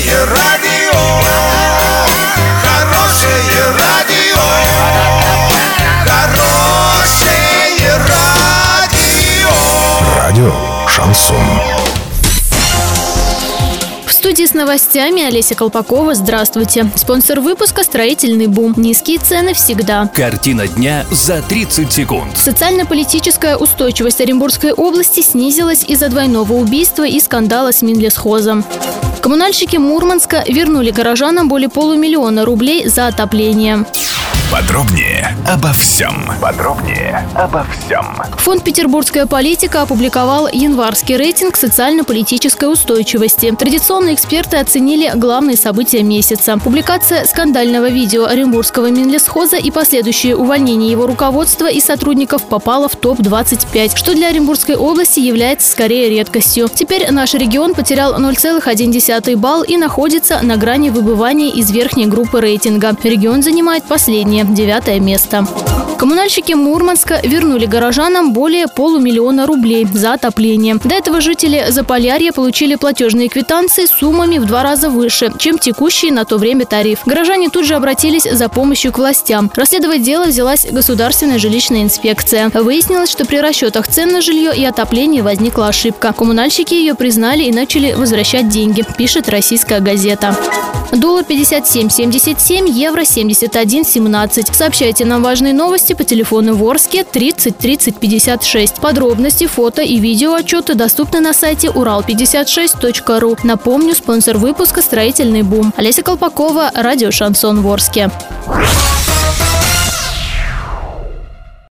Хорошее радио, хорошее радио, хорошее радио. Радио Шансон. В студии с новостями Олеся Колпакова. Здравствуйте. Спонсор выпуска «Строительный бум». Низкие цены всегда. Картина дня за 30 секунд. Социально-политическая устойчивость Оренбургской области снизилась из-за двойного убийства и скандала с Минлесхозом. Коммунальщики Мурманска вернули горожанам более полумиллиона рублей за отопление. Подробнее обо всем. Подробнее обо всем. Фонд «Петербургская политика» опубликовал январский рейтинг социально-политической устойчивости. Традиционные эксперты оценили главные события месяца. Публикация скандального видео Оренбургского Минлесхоза и последующее увольнение его руководства и сотрудников попало в топ-25, что для Оренбургской области является скорее редкостью. Теперь наш регион потерял 0,1 балл и находится на грани выбывания из верхней группы рейтинга. Регион занимает последнее, девятое место. Коммунальщики Мурманска вернули горожанам более полумиллиона рублей за отопление. До этого жители Заполярья получили платежные квитанции суммами в два раза выше, чем текущий на то время тариф. Горожане тут же обратились за помощью к властям. Расследовать дело взялась Государственная жилищная инспекция. Выяснилось, что при расчетах цен на жилье и отопление возникла ошибка. Коммунальщики ее признали и начали возвращать деньги, пишет российская газета. Доллар 57.77, евро 71.17. Сообщайте нам важные новости по телефону Ворске 30 30 56. Подробности, фото и видео отчеты доступны на сайте урал56.ру. Напомню, спонсор выпуска «Строительный бум». Олеся Колпакова, радио «Шансон Ворске».